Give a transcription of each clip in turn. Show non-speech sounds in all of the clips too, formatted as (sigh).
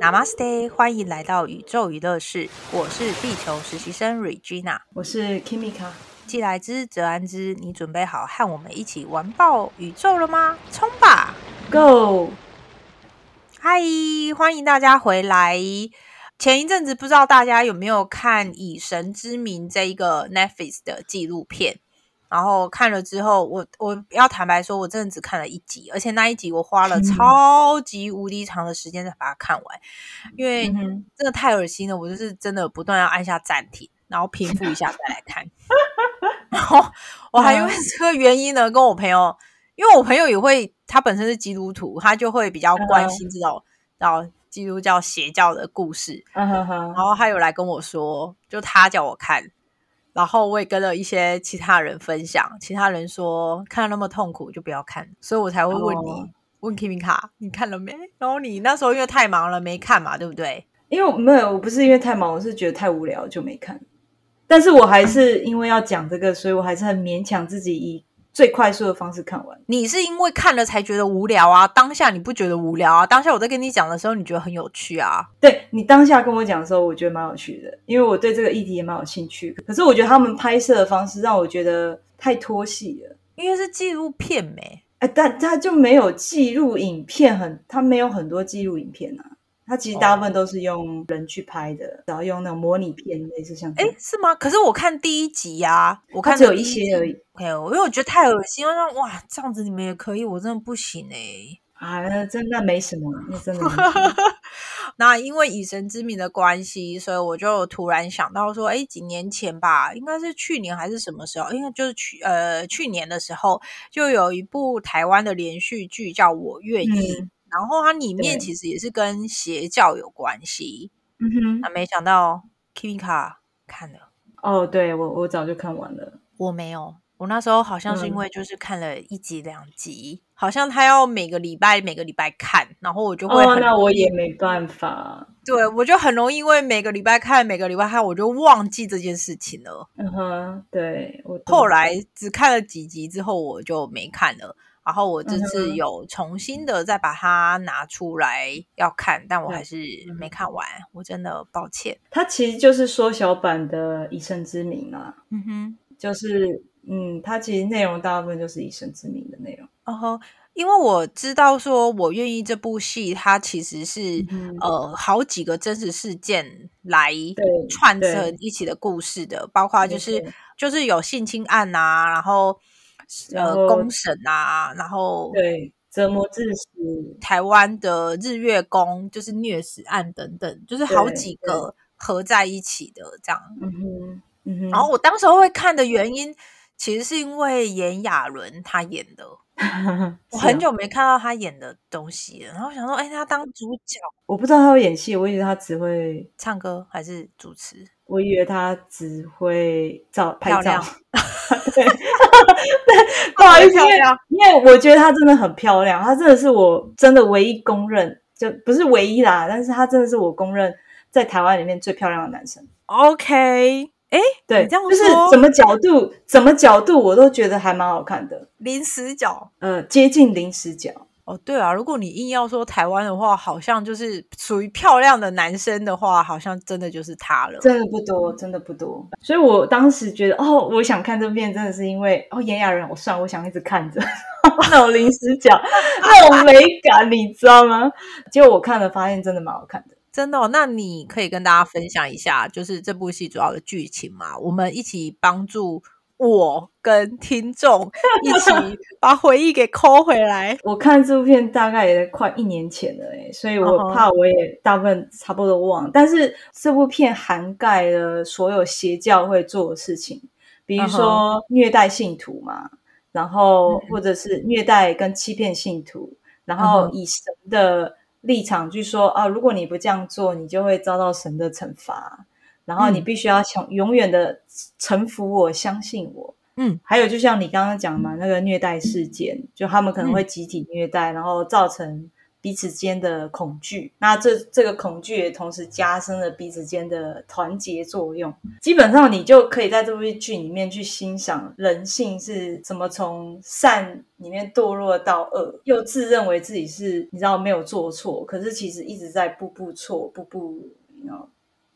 Namaste，欢迎来到宇宙娱乐室。我是地球实习生 Regina，我是 Kimika。既来之则安之，你准备好和我们一起玩爆宇宙了吗？冲吧，Go！嗨，欢迎大家回来。前一阵子不知道大家有没有看《以神之名》这一个 Netflix 的纪录片？然后看了之后，我我要坦白说，我真的只看了一集，而且那一集我花了超级无敌长的时间才把它看完，因为真的太恶心了。我就是真的不断要按下暂停，然后平复一下再来看。(laughs) 然后我还因为这个原因呢，跟我朋友，因为我朋友也会，他本身是基督徒，他就会比较关心这种到基督教邪教的故事。然后他有来跟我说，就他叫我看。然后我也跟了一些其他人分享，其他人说看了那么痛苦就不要看，所以我才会问你，问 Kimika，你看了没？然后你那时候因为太忙了没看嘛，对不对？因为没有，我不是因为太忙，我是觉得太无聊就没看。但是我还是因为要讲这个，所以我还是很勉强自己以。最快速的方式看完，你是因为看了才觉得无聊啊？当下你不觉得无聊啊？当下我在跟你讲的时候，你觉得很有趣啊？对你当下跟我讲的时候，我觉得蛮有趣的，因为我对这个议题也蛮有兴趣。可是我觉得他们拍摄的方式让我觉得太拖戏了，因为是纪录片没？哎，但他就没有记录影片，很他没有很多记录影片啊。他其实大部分都是用人去拍的，然后用那种模拟片，类似像……哎，是吗？可是我看第一集呀，我看只有一些而已。OK，因为我觉得太恶心了，哇，这样子你们也可以，我真的不行哎。啊，那真的没什么，那真的。那因为以神之名的关系，所以我就突然想到说，哎，几年前吧，应该是去年还是什么时候？应该就是去呃去年的时候，就有一部台湾的连续剧叫《我愿意》。然后它里面其实也是跟邪教有关系，嗯哼，那没想到 Kimika 看了。哦，对我我早就看完了，我没有，我那时候好像是因为就是看了一集两集，好像他要每个礼拜每个礼拜看，然后我就会，那我也没办法，对我就很容易因为每个礼拜看每个礼拜看，我就忘记这件事情了，嗯哼，对我后来只看了几集之后我就没看了。然后我这次有重新的再把它拿出来要看，但我还是没看完，我真的抱歉。它其实就是缩小版的《以身之名》啊，嗯哼，就是嗯，它其实内容大部分就是《以身之名》的内容。哦吼，因为我知道说我愿意这部戏，它其实是呃好几个真实事件来串成一起的故事的，包括就是就是有性侵案啊，然后。呃，公审啊，然后对折磨致死，台湾的日月宫就是虐死案等等，就是好几个合在一起的这样。嗯哼，嗯哼。然后我当时候会看的原因，其实是因为炎亚纶他演的。(laughs) 我很久没看到他演的东西了，然后想说，哎，他当主角，我不知道他会演戏，我以为他只会唱歌还是主持，我以为他只会照拍照。(laughs) 对，(laughs) 不好意思，因为我觉得他真的很漂亮，他真的是我真的唯一公认，就不是唯一啦，但是他真的是我公认在台湾里面最漂亮的男生。OK。哎，对，这样就是怎么角度，怎么角度，我都觉得还蛮好看的。零死角，呃，接近零死角。哦，对啊，如果你硬要说台湾的话，好像就是属于漂亮的男生的话，好像真的就是他了。真的不多，真的不多。所以我当时觉得，哦，我想看这片，真的是因为哦，炎亚纶，我算，我想一直看着 (laughs) 那种临时角，那种美感，你知道吗？结果我看了，发现真的蛮好看的。真的，那你可以跟大家分享一下，就是这部戏主要的剧情嘛？我们一起帮助我跟听众 (laughs) 一起把回忆给抠回来。(laughs) 我看这部片大概也快一年前了，哎，所以我怕我也大部分差不多忘。但是这部片涵盖了所有邪教会做的事情，比如说虐待信徒嘛，然后或者是虐待跟欺骗信徒，然后以神的。立场去说啊，如果你不这样做，你就会遭到神的惩罚。然后你必须要想永远的臣服我，相信我。嗯，还有就像你刚刚讲嘛，那个虐待事件，就他们可能会集体虐待，然后造成彼此间的恐惧，那这这个恐惧也同时加深了彼此间的团结作用。基本上，你就可以在这部剧里面去欣赏人性是怎么从善里面堕落到恶，又自认为自己是你知道没有做错，可是其实一直在步步错，步步，然后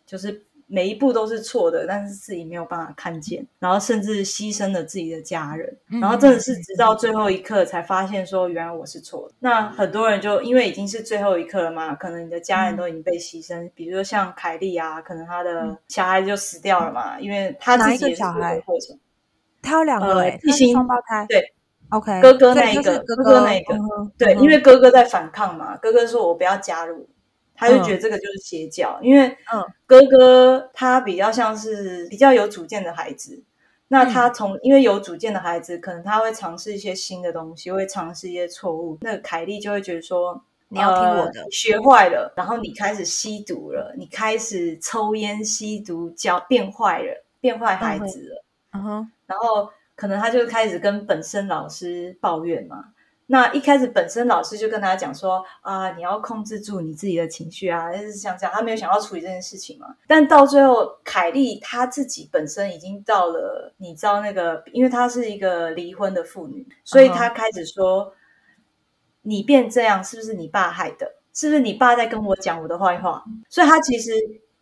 就是。每一步都是错的，但是自己没有办法看见，然后甚至牺牲了自己的家人，然后真的是直到最后一刻才发现说，原来我是错的。那很多人就因为已经是最后一刻了嘛，可能你的家人都已经被牺牲，比如说像凯莉啊，可能他的小孩就死掉了嘛，因为他自己小孩过程，他有两个异性双胞胎，对，OK，哥哥那一个，哥哥那一个，对，因为哥哥在反抗嘛，哥哥说我不要加入。他就觉得这个就是邪教，因为哥哥他比较像是比较有主见的孩子。那他从因为有主见的孩子，可能他会尝试一些新的东西，会尝试一些错误。那凯莉就会觉得说，你要听我的，学坏了，然后你开始吸毒了，你开始抽烟、吸毒，教变坏了，变坏孩子了。嗯哼，然后可能他就开始跟本身老师抱怨嘛。那一开始，本身老师就跟他讲说啊，你要控制住你自己的情绪啊，就是像这样。他没有想要处理这件事情嘛。但到最后，凯莉她自己本身已经到了，你知道那个，因为她是一个离婚的妇女，所以她开始说，你变这样是不是你爸害的？是不是你爸在跟我讲我的坏话？所以她其实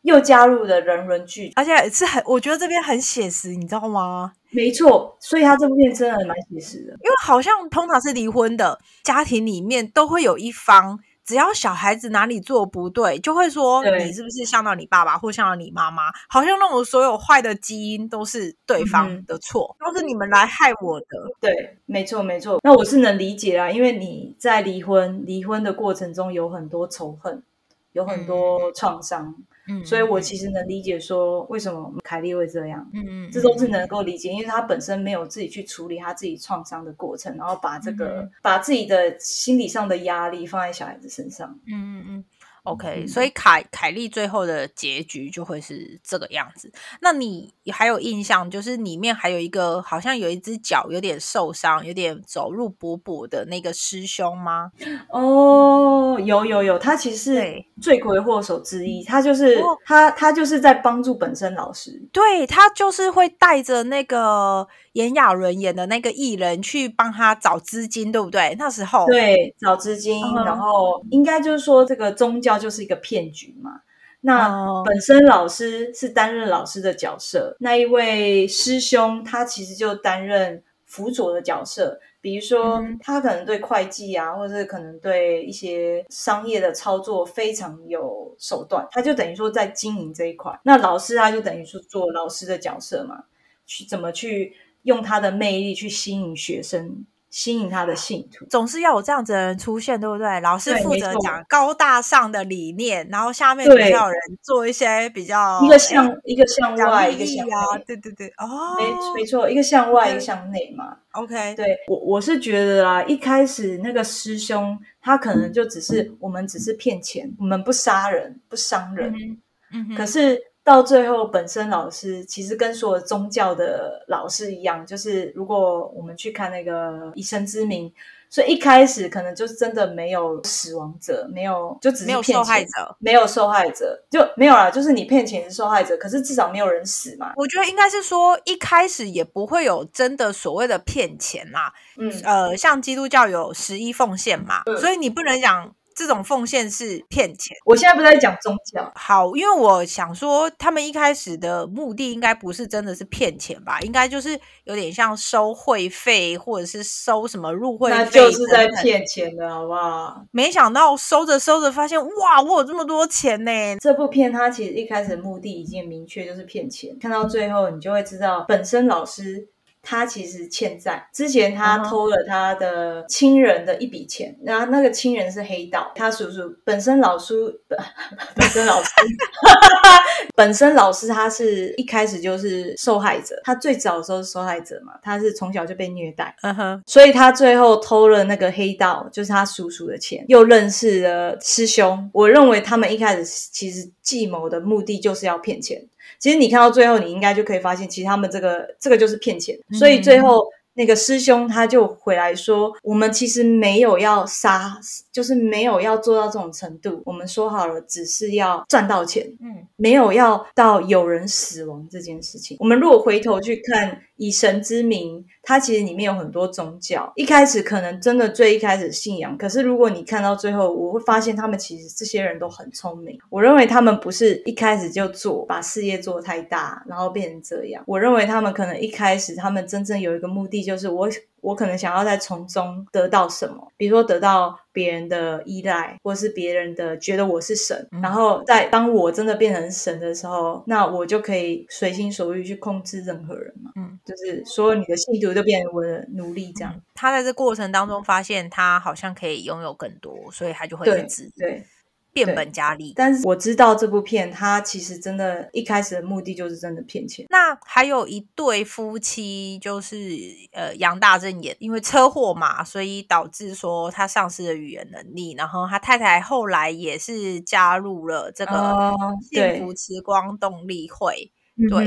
又加入了人伦剧，而且是很，我觉得这边很写实，你知道吗？没错，所以他这部片真的蛮写实的。因为好像通常是离婚的家庭里面，都会有一方，只要小孩子哪里做不对，就会说你是不是像到你爸爸或像到你妈妈？好像那种所有坏的基因都是对方的错，都是你们来害我的。对，没错没错。那我是能理解啦，因为你在离婚离婚的过程中有很多仇恨，有很多创伤。嗯，所以我其实能理解说为什么凯莉会这样，嗯嗯，这都是能够理解，因为他本身没有自己去处理他自己创伤的过程，然后把这个把自己的心理上的压力放在小孩子身上，嗯嗯嗯。OK，所以凯凯莉最后的结局就会是这个样子。那你还有印象，就是里面还有一个好像有一只脚有点受伤，有点走路跛跛的那个师兄吗？哦，有有有，他其实是罪魁祸首之一。他就是他他就是在帮助本身老师，对他就是会带着那个。炎亚纶演的那个艺人去帮他找资金，对不对？那时候对找资金，然后应该就是说这个宗教就是一个骗局嘛。那本身老师是担任老师的角色，那一位师兄他其实就担任辅佐的角色。比如说他可能对会计啊，或者是可能对一些商业的操作非常有手段，他就等于说在经营这一块。那老师他就等于说做老师的角色嘛，去怎么去。用他的魅力去吸引学生，吸引他的信徒，总是要有这样子的人出现，对不对？老师负责讲高大上的理念，然后下面比较人做一些比较一个向一个向外，一个向内，对对对，哦，没没错，一个向外，一个向内嘛。OK，对我我是觉得啦，一开始那个师兄他可能就只是我们只是骗钱，我们不杀人不伤人，嗯，可是。到最后，本身老师其实跟所有宗教的老师一样，就是如果我们去看那个以神之名，所以一开始可能就是真的没有死亡者，没有就只是骗受害者，没有受害者就没有啦，就是你骗钱是受害者，可是至少没有人死嘛。我觉得应该是说一开始也不会有真的所谓的骗钱啦，嗯呃，像基督教有十一奉献嘛，所以你不能讲。这种奉献是骗钱。我现在不在讲宗教，好，因为我想说，他们一开始的目的应该不是真的是骗钱吧？应该就是有点像收会费，或者是收什么入会费，那就是在骗钱的好不好？没想到收着收着，发现哇，我有这么多钱呢！这部片它其实一开始的目的已经明确，就是骗钱。看到最后，你就会知道，本身老师。他其实欠债，之前他偷了他的亲人的一笔钱，然后那个亲人是黑道，他叔叔本身老叔本身老师 (laughs) 本身老师他是一开始就是受害者，他最早的时候是受害者嘛，他是从小就被虐待，嗯哼，所以他最后偷了那个黑道，就是他叔叔的钱，又认识了师兄，我认为他们一开始其实计谋的目的就是要骗钱。其实你看到最后，你应该就可以发现，其实他们这个这个就是骗钱。所以最后那个师兄他就回来说，我们其实没有要杀，就是没有要做到这种程度。我们说好了，只是要赚到钱，嗯，没有要到有人死亡这件事情。我们如果回头去看以神之名，它其实里面有很多宗教。一开始可能真的最一开始信仰，可是如果你看到最后，我会发现他们其实这些人都很聪明。我认为他们不是一开始就做把事业做太大，然后变成这样。我认为他们可能一开始他们真正有一个目的。就是我，我可能想要在从中得到什么，比如说得到别人的依赖，或者是别人的觉得我是神，然后在当我真的变成神的时候，那我就可以随心所欲去控制任何人嘛。嗯，就是所有你的信徒就变成我的奴隶这样。他在这过程当中发现，他好像可以拥有更多，所以他就会对对。变本加厉，但是我知道这部片，它其实真的一开始的目的就是真的骗钱。那还有一对夫妻，就是呃杨大正演，因为车祸嘛，所以导致说他丧失了语言能力，然后他太太后来也是加入了这个幸福时光动力会。对，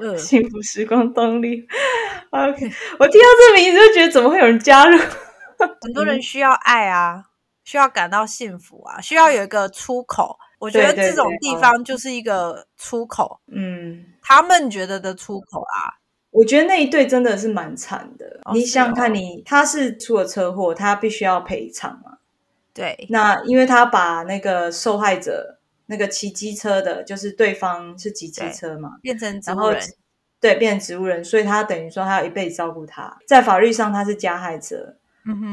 嗯，(laughs) 幸福时光动力。(laughs) OK，我听到这名字就觉得怎么会有人加入？(laughs) 很多人需要爱啊。需要感到幸福啊，需要有一个出口。我觉得这种地方就是一个出口。嗯，他们觉得的出口啊。我觉得那一对真的是蛮惨的。你想想看，你他是出了车祸，他必须要赔偿嘛？对。那因为他把那个受害者，那个骑机车的，就是对方是骑机车嘛，变成植物人，对，变成植物人，所以他等于说他要一辈子照顾他，在法律上他是加害者。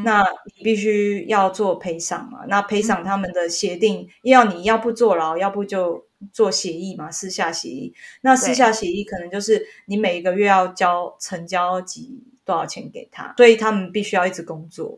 那你必须要做赔偿嘛？那赔偿他们的协定要你要不坐牢，要不就做协议嘛，私下协议。那私下协议可能就是你每一个月要交成交几多少钱给他，所以他们必须要一直工作。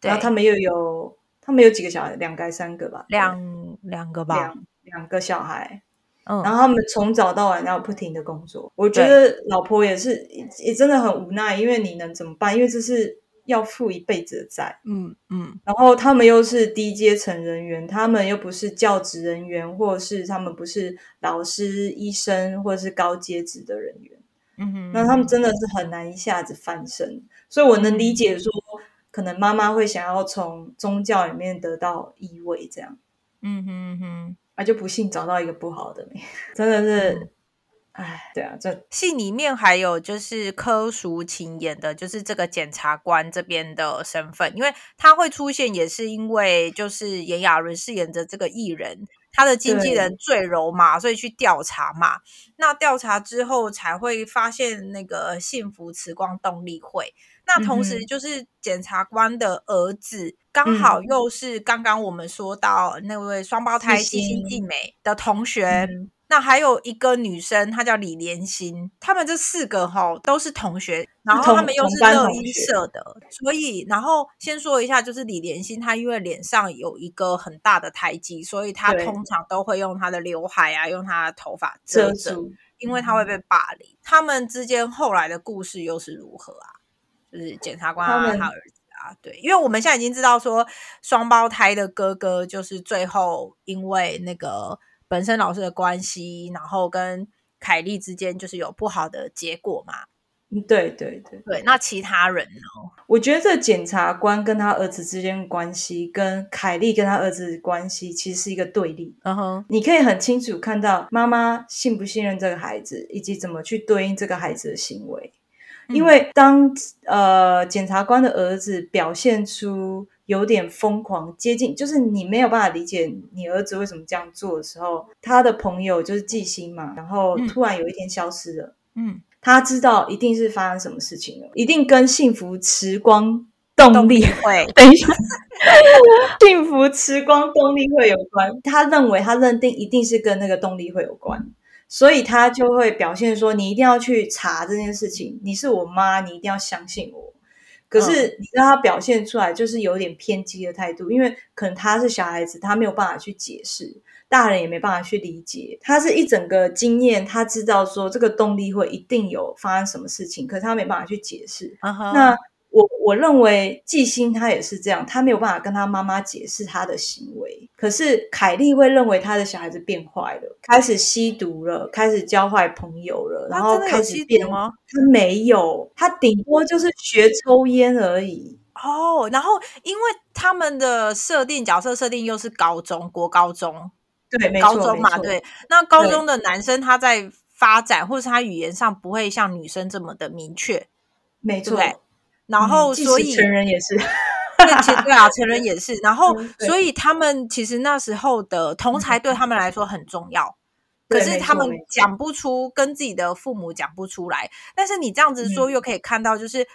然后他们又有他们有几个小孩，两个三个吧？两两个吧，两两个小孩。嗯，然后他们从早到晚要不停的工作。我觉得老婆也是也真的很无奈，因为你能怎么办？因为这是。要负一辈子的债，嗯嗯，然后他们又是低阶层人员，他们又不是教职人员，或者是他们不是老师、医生，或者是高阶职的人员，嗯哼，那他们真的是很难一下子翻身，所以我能理解说，可能妈妈会想要从宗教里面得到依偎，这样，嗯哼哼，啊，就不幸找到一个不好的，(laughs) 真的是。哎，对啊，这戏里面还有就是柯淑琴演的，就是这个检察官这边的身份，因为他会出现，也是因为就是炎亚纶饰演的这个艺人，他的经纪人坠柔嘛，所以去调查嘛。那调查之后才会发现那个幸福慈光动力会，那同时就是检察官的儿子，刚好又是刚刚我们说到那位双胞胎季星季美的同学。那还有一个女生，她叫李莲心，他们这四个哈都是同学，然后他们又是乐音社的，所以然后先说一下，就是李莲心，她因为脸上有一个很大的胎记，所以她通常都会用她的刘海啊，用她的头发遮住，因为她会被霸凌。他们之间后来的故事又是如何啊？就是检察官啊，他儿子啊，对，因为我们现在已经知道说双胞胎的哥哥就是最后因为那个。本身老师的关系，然后跟凯莉之间就是有不好的结果嘛？对对对对。那其他人呢？我觉得这检察官跟他儿子之间关系，跟凯莉跟他儿子关系，其实是一个对立。嗯哼，你可以很清楚看到妈妈信不信任这个孩子，以及怎么去对应这个孩子的行为。因为当呃检察官的儿子表现出。有点疯狂，接近就是你没有办法理解你儿子为什么这样做的时候，他的朋友就是纪星嘛，然后突然有一天消失了。嗯，他知道一定是发生什么事情了，一定跟幸福时光动力会。(laughs) 等一下，(laughs) 幸福时光动力会有关。他认为，他认定一定是跟那个动力会有关，所以他就会表现说：“你一定要去查这件事情，你是我妈，你一定要相信我。”可是你让他表现出来就是有点偏激的态度，因为可能他是小孩子，他没有办法去解释，大人也没办法去理解。他是一整个经验，他知道说这个动力会一定有发生什么事情，可是他没办法去解释。那我我认为季星他也是这样，他没有办法跟他妈妈解释他的行为。可是凯莉会认为他的小孩子变坏了，开始吸毒了，开始交坏朋友了，然后开始变吗？他没有，他顶多就是学抽烟而已。哦，然后因为他们的设定角色设定又是高中国高中，对，高中嘛，对。那高中的男生他在发展或是他语言上不会像女生这么的明确，没错。然后所以成人也是，(laughs) 对啊，成人也是。然后所以他们其实那时候的同才对他们来说很重要，可是他们讲不出，跟自己的父母讲不出来。但是你这样子说，又可以看到就是。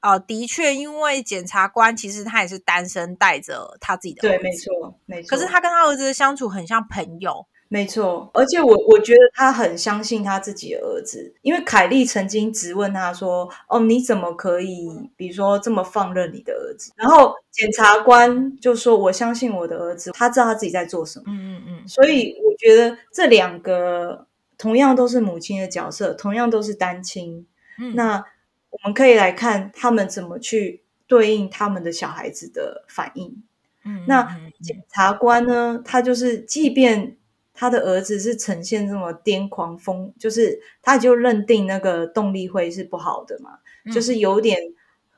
呃，的确，因为检察官其实他也是单身，带着他自己的对，没错，没错。可是他跟他儿子的相处很像朋友，没错。而且我我觉得他很相信他自己的儿子，因为凯莉曾经质问他说：“哦，你怎么可以，比如说这么放任你的儿子？”然后检察官就说：“我相信我的儿子，他知道他自己在做什么。”嗯嗯嗯。所以我觉得这两个同样都是母亲的角色，同样都是单亲。嗯，那。我们可以来看他们怎么去对应他们的小孩子的反应。嗯，那检察官呢？他就是，即便他的儿子是呈现这么癫狂疯，就是他就认定那个动力会是不好的嘛，就是有点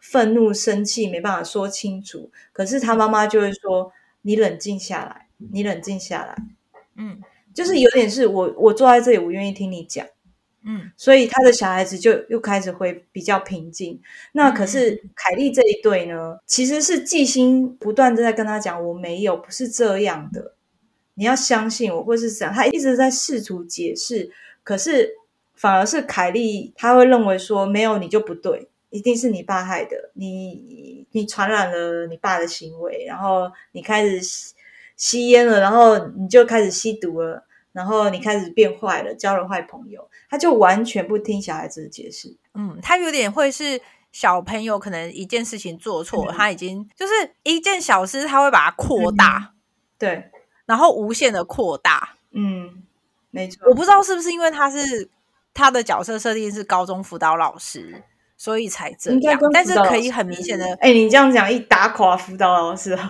愤怒、生气，没办法说清楚。可是他妈妈就会说：“你冷静下来，你冷静下来。”嗯，就是有点是我，我坐在这里，我愿意听你讲。嗯，所以他的小孩子就又开始会比较平静。那可是凯莉这一对呢，其实是季星不断的在跟他讲：“我没有，不是这样的，你要相信我，或是怎样。”他一直在试图解释，可是反而是凯莉，他会认为说：“没有，你就不对，一定是你爸害的，你你传染了你爸的行为，然后你开始吸吸烟了，然后你就开始吸毒了。”然后你开始变坏了，交了坏朋友，他就完全不听小孩子的解释。嗯，他有点会是小朋友，可能一件事情做错，他已经就是一件小事，他会把它扩大，对，然后无限的扩大。嗯，没错。我不知道是不是因为他是他的角色设定是高中辅导老师，所以才这样。但是可以很明显的，哎，你这样讲一打垮辅导老师。(laughs)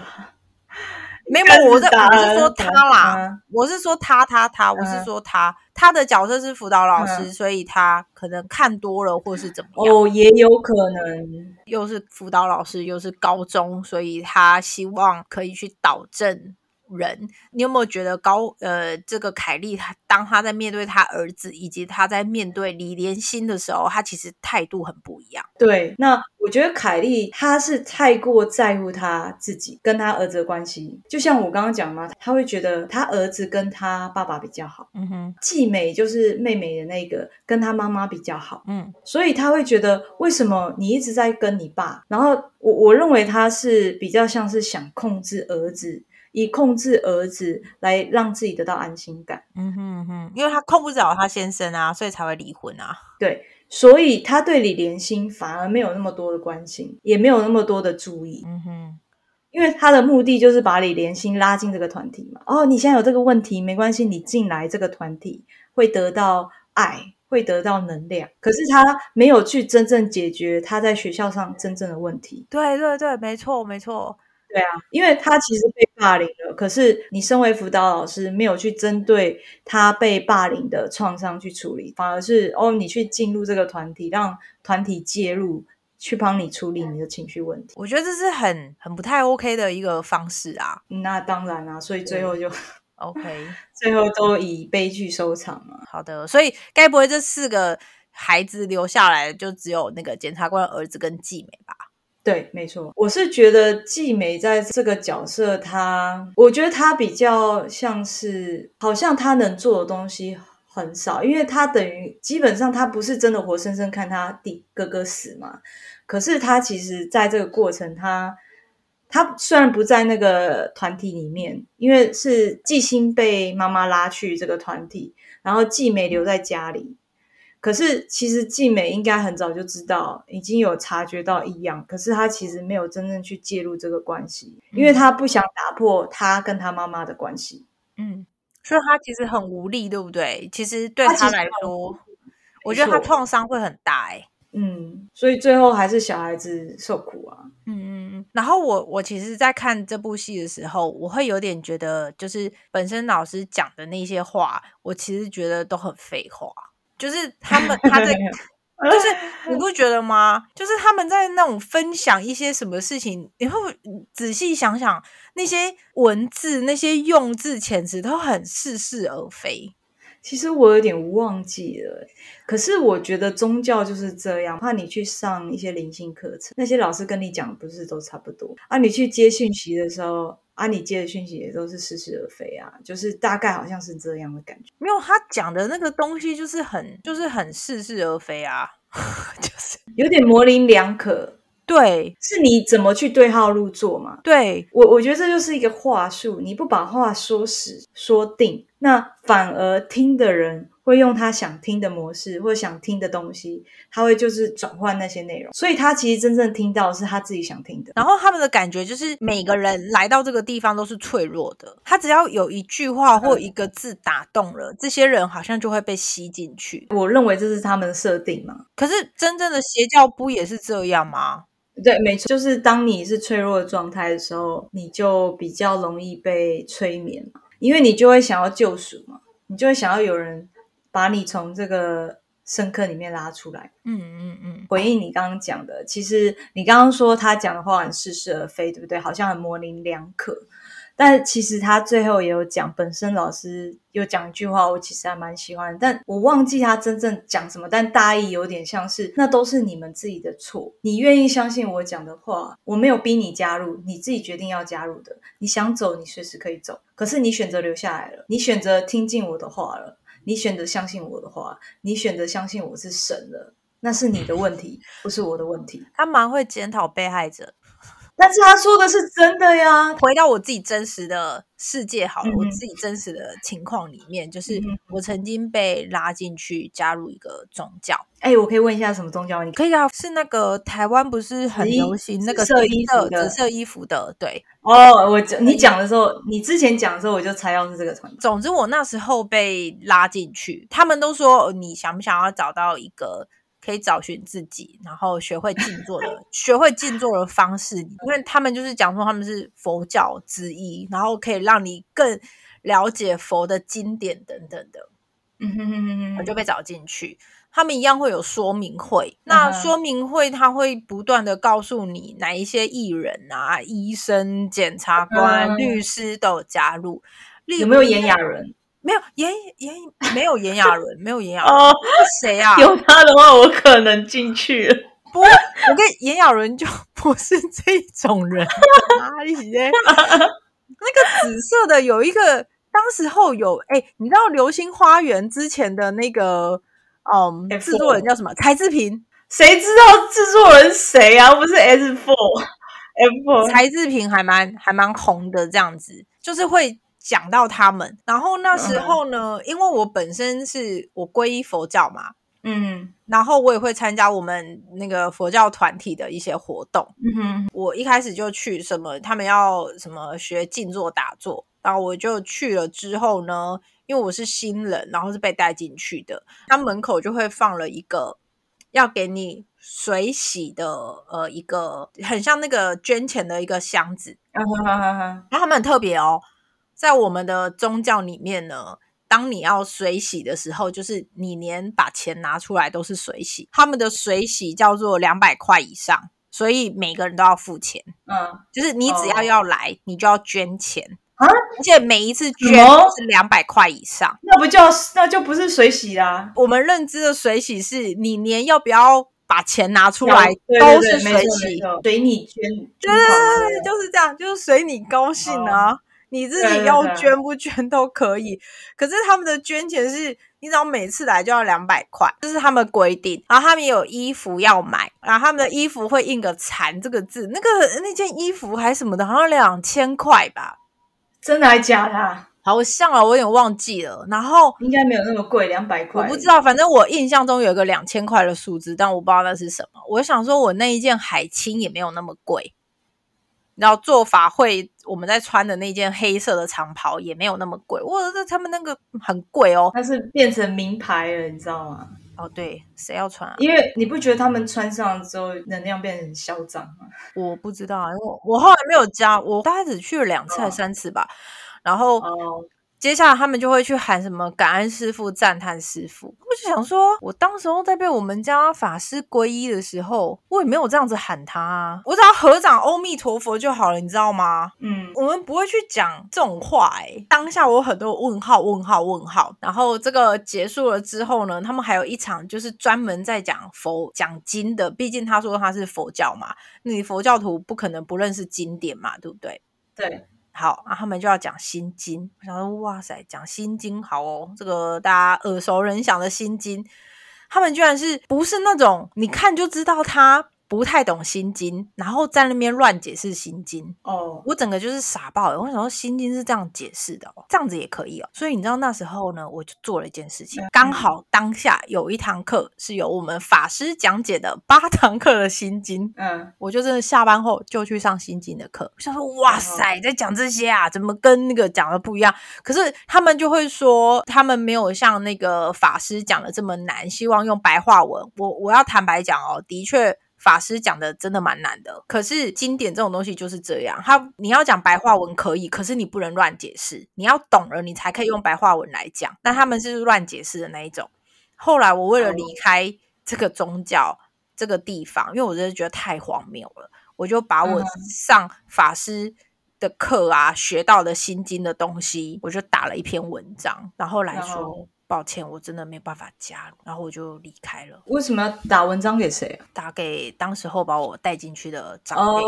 没有，我是我是说他啦，我是说他他他，我是说他他的角色是辅导老师，所以他可能看多了或是怎么样，哦，也有可能，又是辅导老师，又是高中，所以他希望可以去导正。人，你有没有觉得高呃，这个凯莉，她当她在面对她儿子，以及她在面对李连心的时候，她其实态度很不一样。对，那我觉得凯莉她是太过在乎她自己跟她儿子的关系，就像我刚刚讲嘛，她会觉得她儿子跟她爸爸比较好，嗯哼，季美就是妹妹的那个，跟她妈妈比较好，嗯，所以她会觉得为什么你一直在跟你爸？然后我我认为她是比较像是想控制儿子。以控制儿子来让自己得到安心感。嗯哼哼，因为他控不了他先生啊，所以才会离婚啊。对，所以他对李莲心反而没有那么多的关心，也没有那么多的注意。嗯哼，因为他的目的就是把李莲心拉进这个团体嘛。哦，你现在有这个问题没关系，你进来这个团体会得到爱，会得到能量。可是他没有去真正解决他在学校上真正的问题。对对对，没错没错。对啊，因为他其实被霸凌了，可是你身为辅导老师，没有去针对他被霸凌的创伤去处理，反而是哦，你去进入这个团体，让团体介入，去帮你处理你的情绪问题。我觉得这是很很不太 OK 的一个方式啊。那当然啦，所以最后就 OK，(laughs) 最后都以悲剧收场了。好的，所以该不会这四个孩子留下来就只有那个检察官儿子跟季美吧？对，没错，我是觉得季美在这个角色，她，我觉得她比较像是，好像她能做的东西很少，因为她等于基本上她不是真的活生生看她弟哥哥死嘛，可是她其实在这个过程，她她虽然不在那个团体里面，因为是季星被妈妈拉去这个团体，然后季美留在家里。可是，其实季美应该很早就知道，已经有察觉到异样。可是他其实没有真正去介入这个关系，因为他不想打破他跟他妈妈的关系。嗯，所以他其实很无力，对不对？其实对他来说，我觉得他创伤会很大。哎，嗯，所以最后还是小孩子受苦啊。嗯嗯嗯。然后我我其实，在看这部戏的时候，我会有点觉得，就是本身老师讲的那些话，我其实觉得都很废话。就是他们他在，(laughs) 就是你不觉得吗？就是他们在那种分享一些什么事情，你会仔细想想，那些文字、那些用字遣词都很似是而非。其实我有点忘记了，可是我觉得宗教就是这样，怕你去上一些灵性课程，那些老师跟你讲不是都差不多啊？你去接讯息的时候啊，你接的讯息也都是似是而非啊，就是大概好像是这样的感觉。没有，他讲的那个东西就是很就是很似是而非啊，(laughs) 就是有点模棱两可。对，是你怎么去对号入座嘛？对我，我觉得这就是一个话术。你不把话说死说定，那反而听的人会用他想听的模式或想听的东西，他会就是转换那些内容。所以他其实真正听到是他自己想听的。然后他们的感觉就是每个人来到这个地方都是脆弱的，他只要有一句话或一个字打动了这些人，好像就会被吸进去。我认为这是他们的设定嘛？可是真正的邪教不也是这样吗？对，没错，就是当你是脆弱的状态的时候，你就比较容易被催眠嘛，因为你就会想要救赎嘛，你就会想要有人把你从这个深刻里面拉出来。嗯嗯嗯，回应你刚刚讲的，其实你刚刚说他讲的话很似是而非，对不对？好像很模棱两可。但其实他最后也有讲，本身老师有讲一句话，我其实还蛮喜欢，但我忘记他真正讲什么，但大意有点像是，那都是你们自己的错。你愿意相信我讲的话，我没有逼你加入，你自己决定要加入的。你想走，你随时可以走，可是你选择留下来了，你选择听进我的话了，你选择相信我的话，你选择相信我是神了，那是你的问题，不是我的问题。他蛮会检讨被害者。但是他说的是真的呀。回到我自己真实的世界好了，我自己真实的情况里面，就是我曾经被拉进去加入一个宗教。哎，我可以问一下什么宗教？你可以啊，是那个台湾不是很流行那个紫色衣服的紫色衣服的？对。哦，我你讲的时候，你之前讲的时候，我就猜到是这个团。总之，我那时候被拉进去，他们都说你想不想要找到一个。可以找寻自己，然后学会静坐的，学会静坐的方式，因为他们就是讲说他们是佛教之一，然后可以让你更了解佛的经典等等的。嗯哼哼哼哼，我就被找进去，他们一样会有说明会，那说明会他会不断的告诉你哪一些艺人啊、医生、检察官、律师都有加入，有没有炎亚纶？没有炎炎没有炎亚纶，没有炎亚纶，谁啊？有他的话，我可能进去了。不，我跟炎亚纶就 (laughs) 不是这种人。哪里耶？那个紫色的有一个，当时候有哎，你知道《流星花园》之前的那个嗯制作人叫什么？柴智屏？谁知道制作人谁啊？不是 S Four F Four？柴智屏还蛮还蛮红的，这样子就是会。讲到他们，然后那时候呢，因为我本身是我皈依佛教嘛，嗯，然后我也会参加我们那个佛教团体的一些活动，嗯哼，我一开始就去什么，他们要什么学静坐打坐，然后我就去了之后呢，因为我是新人，然后是被带进去的，他门口就会放了一个要给你水洗的，呃，一个很像那个捐钱的一个箱子，然后他们很特别哦。在我们的宗教里面呢，当你要水洗的时候，就是你连把钱拿出来都是水洗。他们的水洗叫做两百块以上，所以每个人都要付钱。嗯，就是你只要要来，你就要捐钱啊！而且每一次捐是两百块以上，那不叫那就不是水洗啦。我们认知的水洗是你连要不要把钱拿出来都是水洗，随你捐，对对对，就是这样，就是随你高兴啊。你自己要捐不捐都可以，可是他们的捐钱是，你只要每次来就要两百块，这是他们规定。然后他们有衣服要买，然后他们的衣服会印个“残”这个字，那个那件衣服还什么的，好像两千块吧？真的还假的？好像啊，我有点忘记了。然后应该没有那么贵，两百块。我不知道，反正我印象中有一个两千块的数字，但我不知道那是什么。我想说，我那一件海青也没有那么贵。然后做法会，我们在穿的那件黑色的长袍也没有那么贵。哇，这他们那个很贵哦，它是变成名牌了，你知道吗？哦，对，谁要穿啊？因为你不觉得他们穿上之后能量变得很嚣张吗？我不知道啊，因为我后来没有加，我大概只去了两次还三次吧。然后接下来他们就会去喊什么感恩师傅、赞叹师傅。我就想说，我当时候在被我们家法师皈依的时候，我也没有这样子喊他啊，我只要合掌阿弥陀佛就好了，你知道吗？嗯，我们不会去讲这种话。哎，当下我有很多问号、问号、问号。然后这个结束了之后呢，他们还有一场就是专门在讲佛讲经的，毕竟他说他是佛教嘛，你佛教徒不可能不认识经典嘛，对不对？对。好，那他们就要讲心经。我想说，哇塞，讲心经好哦，这个大家耳熟能详的心经，他们居然是不是那种你看就知道他。不太懂心经，然后在那边乱解释心经哦，我整个就是傻爆了。我想说心经是这样解释的哦，这样子也可以哦。所以你知道那时候呢，我就做了一件事情，刚好当下有一堂课是由我们法师讲解的 (laughs) 八堂课的心经，嗯，我就真的下班后就去上心经的课。我想说，哇塞，在讲这些啊，怎么跟那个讲的不一样？可是他们就会说，他们没有像那个法师讲的这么难，希望用白话文。我我要坦白讲哦，的确。法师讲的真的蛮难的，可是经典这种东西就是这样，他你要讲白话文可以，可是你不能乱解释，你要懂了你才可以用白话文来讲。那他们是乱解释的那一种。后来我为了离开这个宗教这个地方，因为我真的觉得太荒谬了，我就把我上法师的课啊学到的心经的东西，我就打了一篇文章，然后来说。抱歉，我真的没有办法加入，然后我就离开了。为什么要打文章给谁？打给当时候把我带进去的长辈。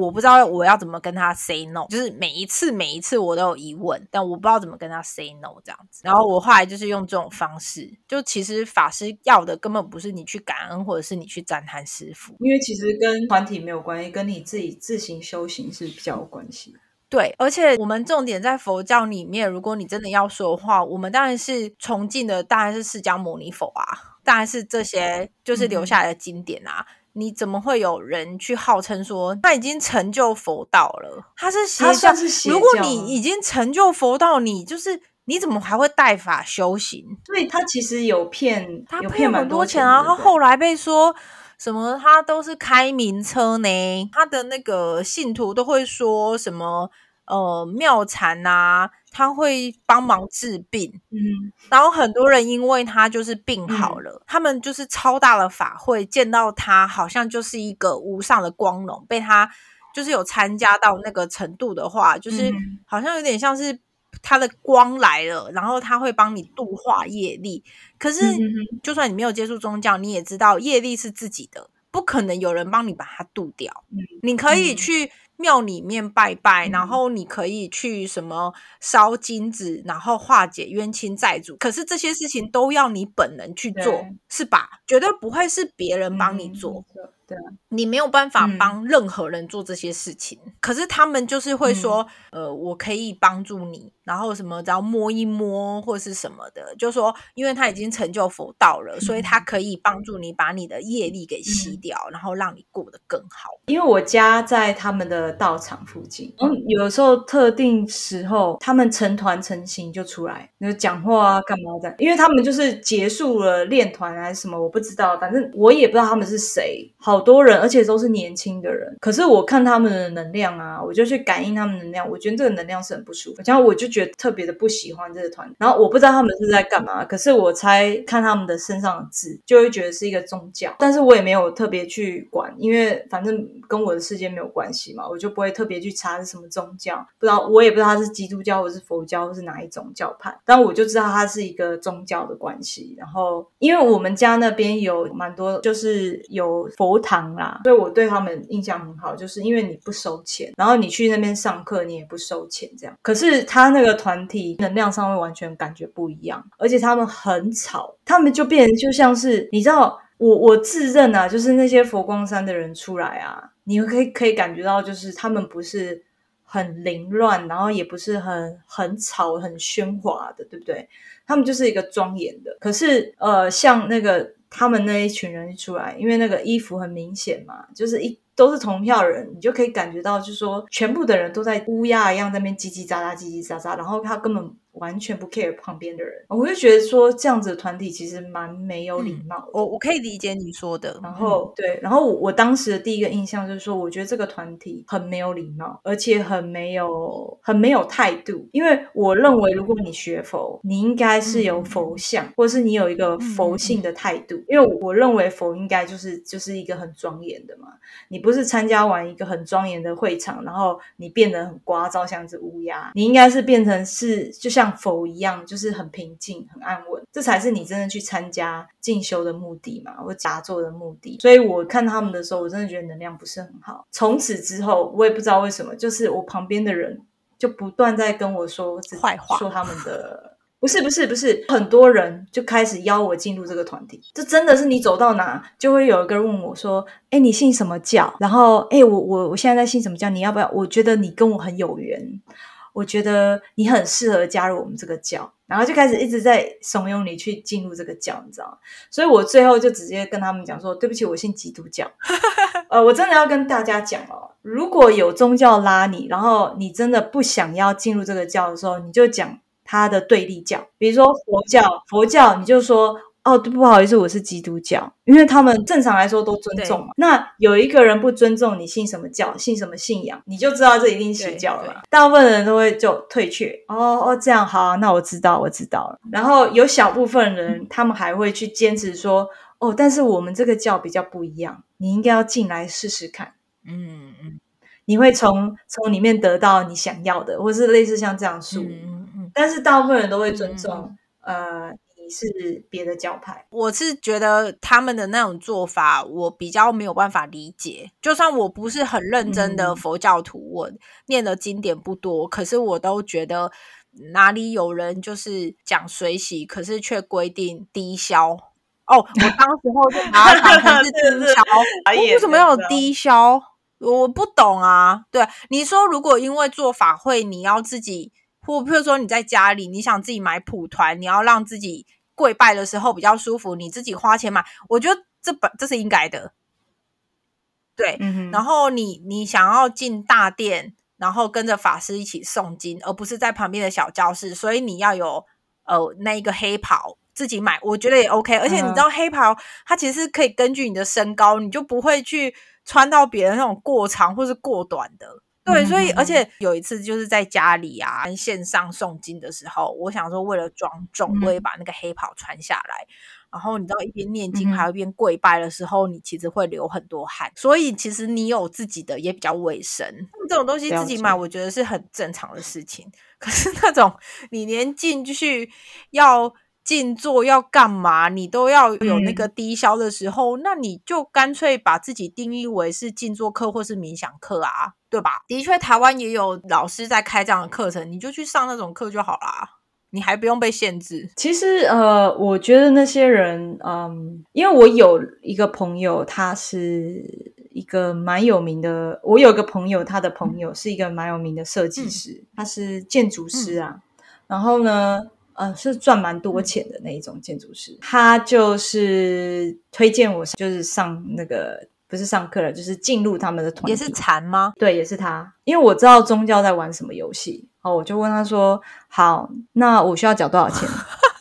我不知道我要怎么跟他 say no，就是每一次每一次我都有疑问，但我不知道怎么跟他 say no 这样子。然后我后来就是用这种方式，就其实法师要的根本不是你去感恩，或者是你去赞叹师傅，因为其实跟团体没有关系，跟你自己自行修行是比较有关系。对，而且我们重点在佛教里面，如果你真的要说的话，我们当然是崇敬的，当然是释迦牟尼佛啊，当然是这些就是留下来的经典啊。你怎么会有人去号称说他已经成就佛道了？他是邪教。如果你已经成就佛道，你就是你怎么还会代法修行？对他其实有骗，他骗很多钱啊。他后来被说。什么？他都是开名车呢？他的那个信徒都会说什么？呃，妙禅啊，他会帮忙治病。嗯，然后很多人因为他就是病好了，他们就是超大的法会，见到他好像就是一个无上的光荣。被他就是有参加到那个程度的话，就是好像有点像是。他的光来了，然后他会帮你度化业力。可是，就算你没有接触宗教，你也知道业力是自己的，不可能有人帮你把它渡掉。你可以去庙里面拜拜，然后你可以去什么烧金子，然后化解冤亲债主。可是这些事情都要你本人去做，是吧？绝对不会是别人帮你做。对，你没有办法帮任何人做这些事情，可是他们就是会说，呃，我可以帮助你，然后什么只要摸一摸或是什么的，就说，因为他已经成就佛道了，所以他可以帮助你把你的业力给吸掉，然后让你过得更好。因为我家在他们的道场附近，嗯，有时候特定时候他们成团成行就出来，就讲话啊，干嘛的？因为他们就是结束了练团还是什么，我不知道，反正我也不知道他们是谁，好。好多人，而且都是年轻的人。可是我看他们的能量啊，我就去感应他们能量，我觉得这个能量是很不舒服。然后我就觉得特别的不喜欢这个团。然后我不知道他们是在干嘛，可是我猜看他们的身上的字，就会觉得是一个宗教。但是我也没有特别去管，因为反正跟我的世界没有关系嘛，我就不会特别去查是什么宗教。不知道，我也不知道他是基督教或是佛教或是哪一种教派。但我就知道它是一个宗教的关系。然后因为我们家那边有蛮多，就是有佛。堂啦，所以我对他们印象很好，就是因为你不收钱，然后你去那边上课你也不收钱，这样。可是他那个团体能量上会完全感觉不一样，而且他们很吵，他们就变就像是你知道，我我自认啊，就是那些佛光山的人出来啊，你可以可以感觉到，就是他们不是很凌乱，然后也不是很很吵很喧哗的，对不对？他们就是一个庄严的。可是呃，像那个。他们那一群人一出来，因为那个衣服很明显嘛，就是一都是同票人，你就可以感觉到，就是说全部的人都在乌鸦一样在那边叽叽喳喳、叽叽喳喳，然后他根本。完全不 care 旁边的人，我就觉得说这样子的团体其实蛮没有礼貌。我我可以理解你说的。然后对，然后我我当时的第一个印象就是说，我觉得这个团体很没有礼貌，而且很没有很没有态度。因为我认为，如果你学佛，你应该是有佛像，或者是你有一个佛性的态度。因为我认为佛应该就是就是一个很庄严的嘛。你不是参加完一个很庄严的会场，然后你变得很聒噪，像只乌鸦。你应该是变成是就像佛一样，就是很平静、很安稳，这才是你真的去参加进修的目的嘛，或打坐的目的。所以我看他们的时候，我真的觉得能量不是很好。从此之后，我也不知道为什么，就是我旁边的人就不断在跟我说坏话，说他们的。不是不是不是，很多人就开始邀我进入这个团体。这真的是你走到哪，就会有一个人问我说：“哎，你信什么教？”然后：“哎，我我我现在在信什么教？你要不要？我觉得你跟我很有缘，我觉得你很适合加入我们这个教。”然后就开始一直在怂恿你去进入这个教，你知道吗？所以我最后就直接跟他们讲说：“对不起，我信基督教。(laughs) ”呃，我真的要跟大家讲哦，如果有宗教拉你，然后你真的不想要进入这个教的时候，你就讲。他的对立教，比如说佛教，佛教你就说哦，不好意思，我是基督教，因为他们正常来说都尊重嘛。那有一个人不尊重你信什么教，信什么信仰，你就知道这一定邪教了。大部分人都会就退却。哦哦，这样好，那我知道，我知道了。然后有小部分人，他们还会去坚持说，哦，但是我们这个教比较不一样，你应该要进来试试看。嗯嗯，你会从从里面得到你想要的，或是类似像这样说。但是大部分人都会尊重，呃，你是别的教派。我是觉得他们的那种做法，我比较没有办法理解。就算我不是很认真的佛教徒，我念的经典不多，可是我都觉得哪里有人就是讲水洗，可是却规定低消。哦，我当时候就把它讲成是低消，(laughs) 为什么要有低消？我不懂啊。对，你说如果因为做法会，你要自己。或譬如说你在家里，你想自己买蒲团，你要让自己跪拜的时候比较舒服，你自己花钱买，我觉得这本这是应该的。对，然后你你想要进大殿，然后跟着法师一起诵经，而不是在旁边的小教室，所以你要有呃那一个黑袍自己买，我觉得也 OK。而且你知道黑袍它其实是可以根据你的身高，你就不会去穿到别人那种过长或是过短的。对，所以而且有一次就是在家里啊线上诵经的时候，我想说为了庄重，我也把那个黑袍穿下来。然后你知道一边念经还一边跪拜的时候，你其实会流很多汗。所以其实你有自己的也比较卫生。这种东西自己买，我觉得是很正常的事情。可是那种你连进去要。静坐要干嘛？你都要有那个低消的时候，那你就干脆把自己定义为是静坐课或是冥想课啊，对吧？的确，台湾也有老师在开这样的课程，你就去上那种课就好啦，你还不用被限制。其实，呃，我觉得那些人，嗯，因为我有一个朋友，他是一个蛮有名的，我有一个朋友，他的朋友是一个蛮有名的设计师，他是建筑师啊，然后呢。呃，是赚蛮多钱的那一种建筑师，他就是推荐我，就是上那个不是上课了，就是进入他们的团，也是禅吗？对，也是他，因为我知道宗教在玩什么游戏，哦，我就问他说：“好，那我需要缴多少钱？”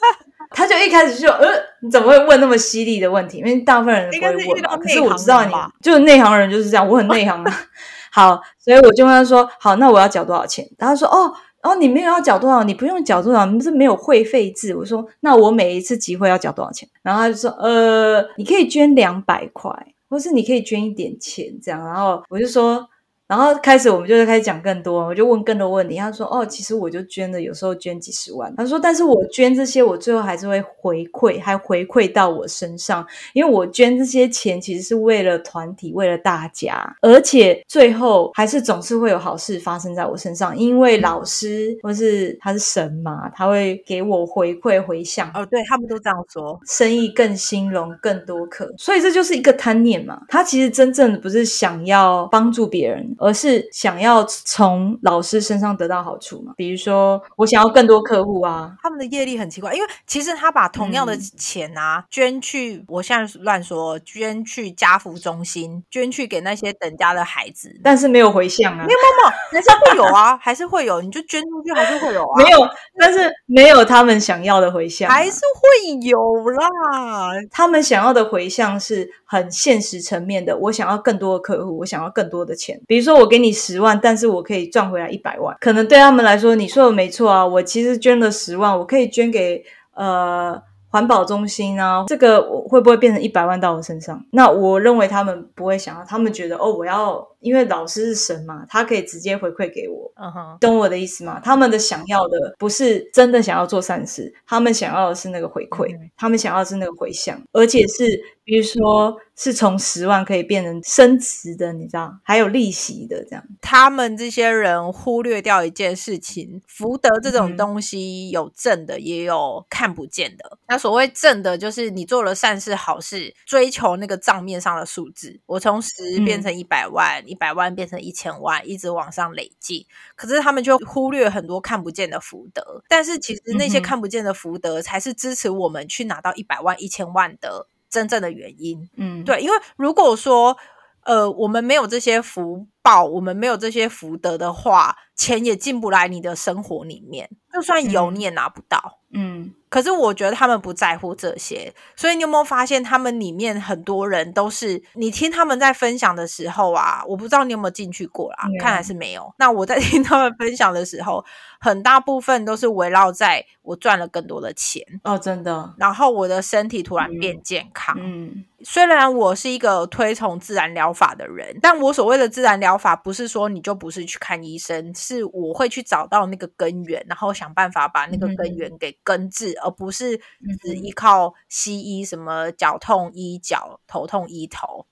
(laughs) 他就一开始就呃，你怎么会问那么犀利的问题？因为大部分人不会问嘛。可是我知道你就是内行人就是这样，我很内行啊。(laughs) 好，所以我就问他说：“好，那我要缴多少钱？”然后说：“哦。”哦你没有要缴多少，你不用缴多少，你是没有会费制。我说，那我每一次集会要缴多少钱？然后他就说，呃，你可以捐两百块，或是你可以捐一点钱这样。然后我就说。然后开始我们就开始讲更多，我就问更多问题。他说：“哦，其实我就捐了，有时候捐几十万。”他说：“但是我捐这些，我最后还是会回馈，还回馈到我身上，因为我捐这些钱其实是为了团体，为了大家，而且最后还是总是会有好事发生在我身上，因为老师或是他是神嘛，他会给我回馈回向。哦，对他们都这样说，生意更兴隆，更多客，所以这就是一个贪念嘛。他其实真正的不是想要帮助别人。”而是想要从老师身上得到好处嘛。比如说，我想要更多客户啊。他们的业力很奇怪，因为其实他把同样的钱啊捐去，我现在乱说，捐去家福中心，捐去给那些等家的孩子，但是没有回向啊。没有，没有，还是会有啊，还是会有。你就捐出去，还是会有啊。没有，但是没有他们想要的回向，还是会有啦。他们想要的回向是很现实层面的，我想要更多的客户，我想要更多的钱。比如说，我给你十万，但是我可以赚回来一百万。可能对他们来说，你说的没错啊。我其实捐了十万，我可以捐给呃。环保中心啊，这个会不会变成一百万到我身上？那我认为他们不会想要，他们觉得哦，我要因为老师是神嘛，他可以直接回馈给我，嗯哼，懂我的意思吗？他们的想要的不是真的想要做善事，他们想要的是那个回馈，他们想要的是那个回响，而且是比如说。是从十万可以变成升值的，你知道？还有利息的这样。他们这些人忽略掉一件事情：福德这种东西有正的，也有看不见的。那所谓正的，就是你做了善事好事，追求那个账面上的数字。我从十变成一百万，一百万变成一千万，一直往上累计。可是他们就忽略很多看不见的福德。但是其实那些看不见的福德，才是支持我们去拿到一百万、一千万的。真正的原因，嗯，对，因为如果说，呃，我们没有这些福报，我们没有这些福德的话，钱也进不来你的生活里面，就算有你也拿不到，嗯。可是我觉得他们不在乎这些，所以你有没有发现，他们里面很多人都是你听他们在分享的时候啊，我不知道你有没有进去过啦，看来是没有。那我在听他们分享的时候，很大部分都是围绕在我赚了更多的钱哦，真的。然后我的身体突然变健康。嗯，虽然我是一个推崇自然疗法的人，但我所谓的自然疗法，不是说你就不是去看医生，是我会去找到那个根源，然后想办法把那个根源给根治。而不是只依靠西医，什么脚痛医脚，头痛医头。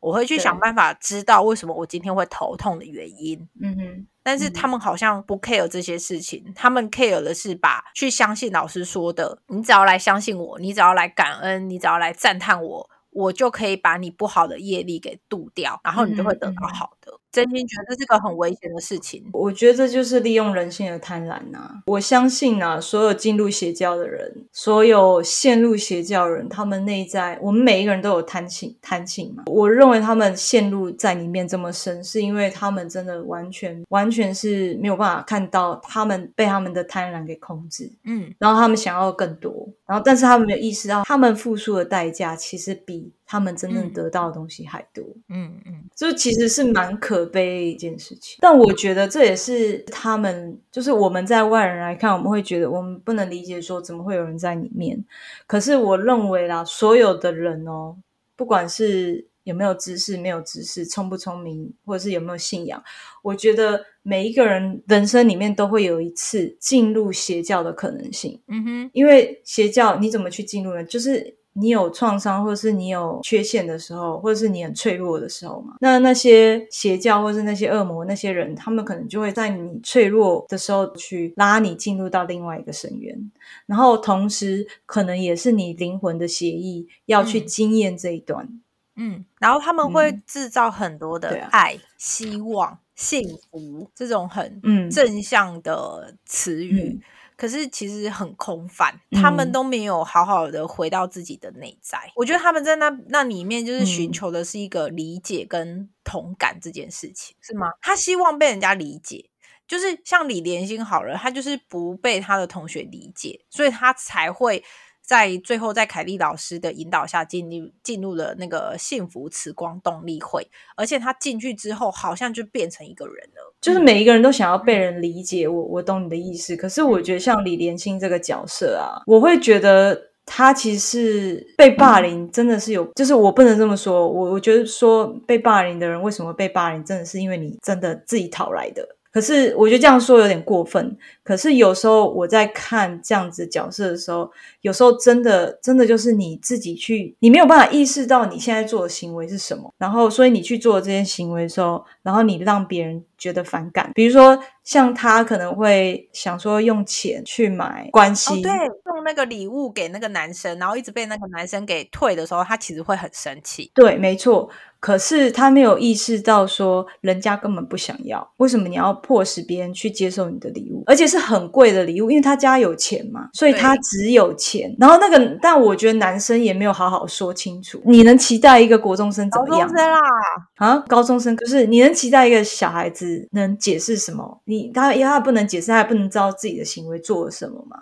我会去想办法知道为什么我今天会头痛的原因。嗯哼，但是他们好像不 care 这些事情，他们 care 的是把去相信老师说的，你只要来相信我，你只要来感恩，你只要来赞叹我，我就可以把你不好的业力给渡掉，然后你就会得到好的。真心觉得这是个很危险的事情。我觉得这就是利用人性的贪婪呐。我相信呐，所有进入邪教的人，所有陷入邪教人，他们内在，我们每一个人都有贪性，贪性嘛。我认为他们陷入在里面这么深，是因为他们真的完全完全是没有办法看到，他们被他们的贪婪给控制。嗯，然后他们想要更多，然后但是他们没有意识到，他们付出的代价其实比他们真正得到的东西还多。嗯嗯，就其实是蛮可。可悲一件事情，但我觉得这也是他们，就是我们在外人来看，我们会觉得我们不能理解，说怎么会有人在里面。可是我认为啦，所有的人哦，不管是有没有知识、没有知识、聪不聪明，或者是有没有信仰，我觉得每一个人人生里面都会有一次进入邪教的可能性。嗯哼，因为邪教你怎么去进入呢？就是。你有创伤，或者是你有缺陷的时候，或者是你很脆弱的时候嘛？那那些邪教，或是那些恶魔，那些人，他们可能就会在你脆弱的时候去拉你进入到另外一个深渊，然后同时可能也是你灵魂的协议，要去经验这一段。嗯，然后他们会制造很多的爱、希望、幸福这种很正向的词语。可是其实很空泛，他们都没有好好的回到自己的内在。我觉得他们在那那里面就是寻求的是一个理解跟同感这件事情，是吗？他希望被人家理解，就是像李连心好了，他就是不被他的同学理解，所以他才会。在最后，在凯莉老师的引导下，进入进入了那个幸福慈光动力会，而且他进去之后，好像就变成一个人了。就是每一个人都想要被人理解，我我懂你的意思。可是我觉得像李连清这个角色啊，我会觉得他其实被霸凌，真的是有，就是我不能这么说。我我觉得说被霸凌的人为什么被霸凌，真的是因为你真的自己讨来的。可是我觉得这样说有点过分。可是有时候我在看这样子角色的时候，有时候真的真的就是你自己去，你没有办法意识到你现在做的行为是什么，然后所以你去做这些行为的时候，然后你让别人。觉得反感。比如说，像他可能会想说用钱去买关系，对，送那个礼物给那个男生，然后一直被那个男生给退的时候，他其实会很生气。对，没错。可是他没有意识到说，人家根本不想要，为什么你要迫使别人去接受你的礼物，而且是很贵的礼物？因为他家有钱嘛，所以他只有钱。然后那个，但我觉得男生也没有好好说清楚。你能期待一个国中生怎么样？高中生啦，啊，高中生，可是你能期待一个小孩子能解释什么？你他因为他不能解释，他也不能知道自己的行为做了什么嘛，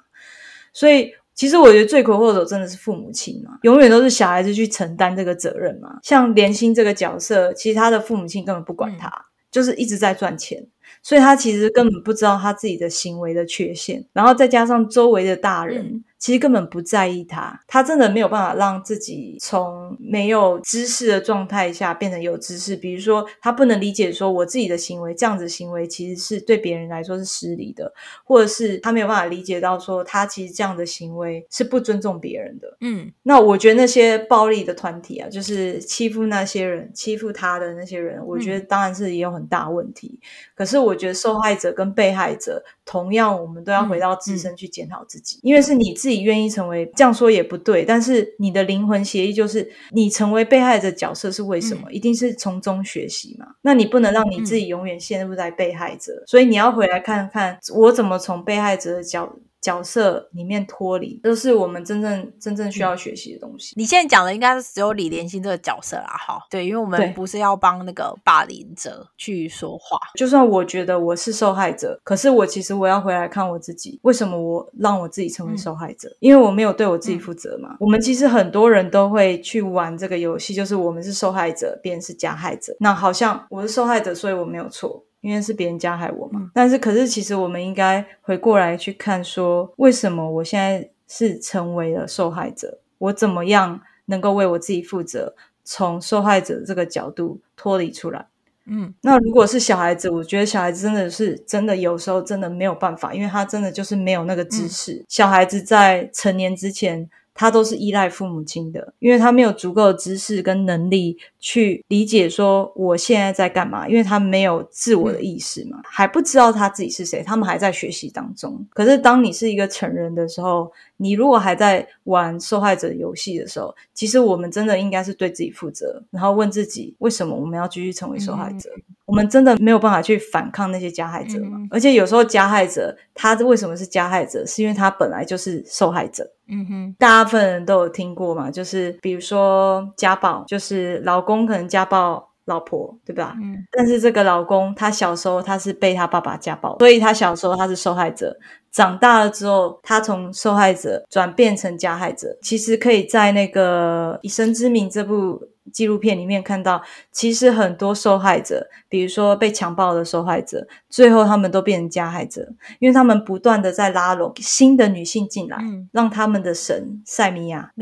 所以。其实我觉得罪魁祸首真的是父母亲嘛，永远都是小孩子去承担这个责任嘛。像莲心这个角色，其实他的父母亲根本不管他，就是一直在赚钱，所以他其实根本不知道他自己的行为的缺陷，然后再加上周围的大人。其实根本不在意他，他真的没有办法让自己从没有知识的状态下变成有知识。比如说，他不能理解说我自己的行为这样子行为其实是对别人来说是失礼的，或者是他没有办法理解到说他其实这样的行为是不尊重别人的。嗯，那我觉得那些暴力的团体啊，就是欺负那些人、欺负他的那些人，我觉得当然是也有很大问题。可是我觉得受害者跟被害者同样，我们都要回到自身去检讨自己，因为是你自己。愿意成为这样说也不对，但是你的灵魂协议就是你成为被害者角色是为什么？一定是从中学习嘛？那你不能让你自己永远陷入在被害者，所以你要回来看看我怎么从被害者的角。角色里面脱离，都是我们真正真正需要学习的东西。你现在讲的应该是只有李连心这个角色啦，哈，对，因为我们不是要帮那个霸凌者去说话。就算我觉得我是受害者，可是我其实我要回来看我自己，为什么我让我自己成为受害者？因为我没有对我自己负责嘛。我们其实很多人都会去玩这个游戏，就是我们是受害者，别人是加害者。那好像我是受害者，所以我没有错。因为是别人加害我嘛，但是可是其实我们应该回过来去看，说为什么我现在是成为了受害者？我怎么样能够为我自己负责，从受害者这个角度脱离出来？嗯，那如果是小孩子，我觉得小孩子真的是真的有时候真的没有办法，因为他真的就是没有那个知识。小孩子在成年之前。他都是依赖父母亲的，因为他没有足够的知识跟能力去理解说我现在在干嘛，因为他没有自我的意识嘛，还不知道他自己是谁，他们还在学习当中。可是当你是一个成人的时候，你如果还在玩受害者游戏的时候，其实我们真的应该是对自己负责，然后问自己为什么我们要继续成为受害者？我们真的没有办法去反抗那些加害者吗？而且有时候加害者他为什么是加害者？是因为他本来就是受害者。嗯哼，大部分人都有听过嘛，就是比如说家暴，就是老公可能家暴老婆，对吧？嗯，但是这个老公他小时候他是被他爸爸家暴，所以他小时候他是受害者。长大了之后，他从受害者转变成加害者。其实可以在那个《以身之名》这部纪录片里面看到，其实很多受害者，比如说被强暴的受害者，最后他们都变成加害者，因为他们不断的在拉拢新的女性进来，让他们的神塞米亚